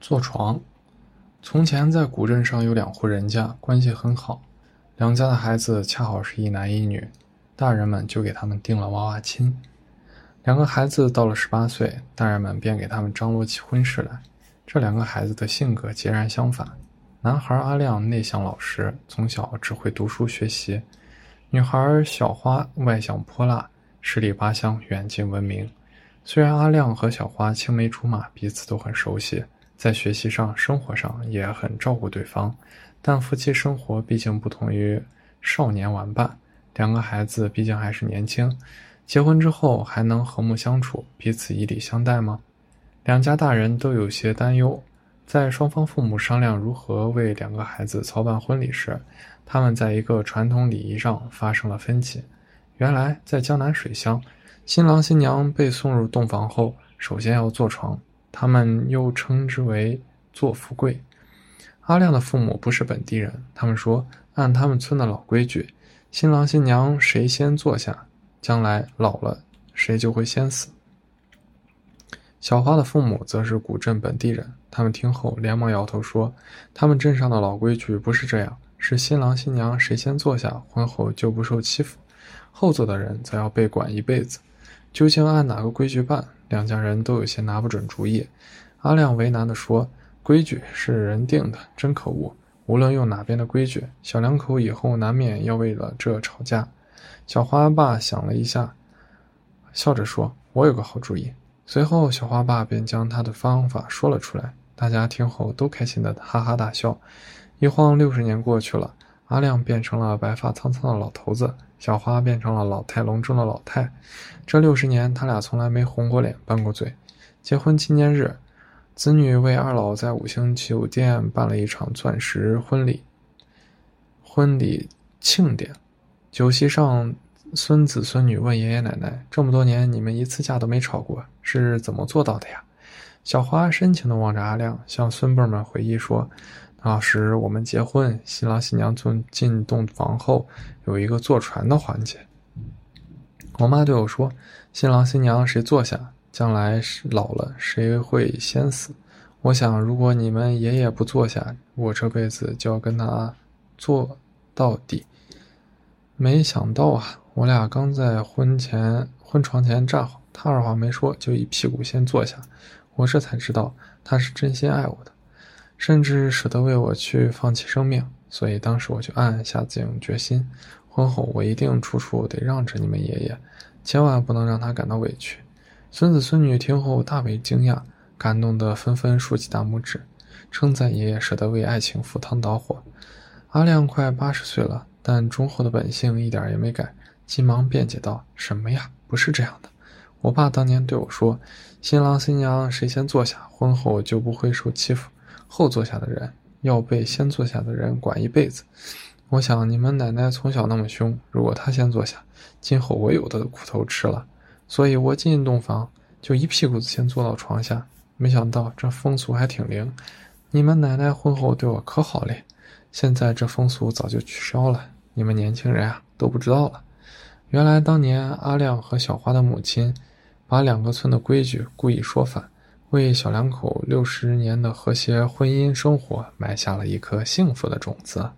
坐床。从前在古镇上有两户人家，关系很好，两家的孩子恰好是一男一女，大人们就给他们定了娃娃亲。两个孩子到了十八岁，大人们便给他们张罗起婚事来。这两个孩子的性格截然相反，男孩阿亮内向老实，从小只会读书学习；女孩小花外向泼辣，十里八乡远近闻名。虽然阿亮和小花青梅竹马，彼此都很熟悉，在学习上、生活上也很照顾对方，但夫妻生活毕竟不同于少年玩伴。两个孩子毕竟还是年轻，结婚之后还能和睦相处，彼此以礼相待吗？两家大人都有些担忧。在双方父母商量如何为两个孩子操办婚礼时，他们在一个传统礼仪上发生了分歧。原来，在江南水乡。新郎新娘被送入洞房后，首先要坐床，他们又称之为坐福贵。阿亮的父母不是本地人，他们说，按他们村的老规矩，新郎新娘谁先坐下，将来老了谁就会先死。小花的父母则是古镇本地人，他们听后连忙摇头说，他们镇上的老规矩不是这样，是新郎新娘谁先坐下，婚后就不受欺负，后座的人则要被管一辈子。究竟按哪个规矩办？两家人都有些拿不准主意。阿亮为难地说：“规矩是人定的，真可恶！无论用哪边的规矩，小两口以后难免要为了这吵架。”小花爸想了一下，笑着说：“我有个好主意。”随后，小花爸便将他的方法说了出来。大家听后都开心的哈哈大笑。一晃六十年过去了，阿亮变成了白发苍苍的老头子。小花变成了老态龙钟的老太，这六十年他俩从来没红过脸、拌过嘴。结婚纪念日，子女为二老在五星酒店办了一场钻石婚礼。婚礼庆典，酒席上，孙子孙女问爷爷奶奶：“这么多年，你们一次架都没吵过，是怎么做到的呀？”小花深情地望着阿亮，向孙辈们回忆说。那时我们结婚，新郎新娘从进洞房后有一个坐船的环节。我妈对我说：“新郎新娘谁坐下，将来老了谁会先死。”我想，如果你们爷爷不坐下，我这辈子就要跟他坐到底。没想到啊，我俩刚在婚前婚床前站好，他二话没说就一屁股先坐下，我这才知道他是真心爱我的。甚至舍得为我去放弃生命，所以当时我就暗暗下定决心：婚后我一定处处得让着你们爷爷，千万不能让他感到委屈。孙子孙女听后大为惊讶，感动得纷纷竖起大拇指，称赞爷爷舍得为爱情赴汤蹈火。阿亮快八十岁了，但忠厚的本性一点也没改，急忙辩解道：“什么呀，不是这样的。我爸当年对我说，新郎新娘谁先坐下，婚后就不会受欺负。”后坐下的人要被先坐下的人管一辈子。我想你们奶奶从小那么凶，如果她先坐下，今后我有的苦头吃了。所以我进洞房就一屁股子先坐到床下。没想到这风俗还挺灵。你们奶奶婚后对我可好嘞，现在这风俗早就取消了，你们年轻人啊都不知道了。原来当年阿亮和小花的母亲，把两个村的规矩故意说反。为小两口六十年的和谐婚姻生活埋下了一颗幸福的种子。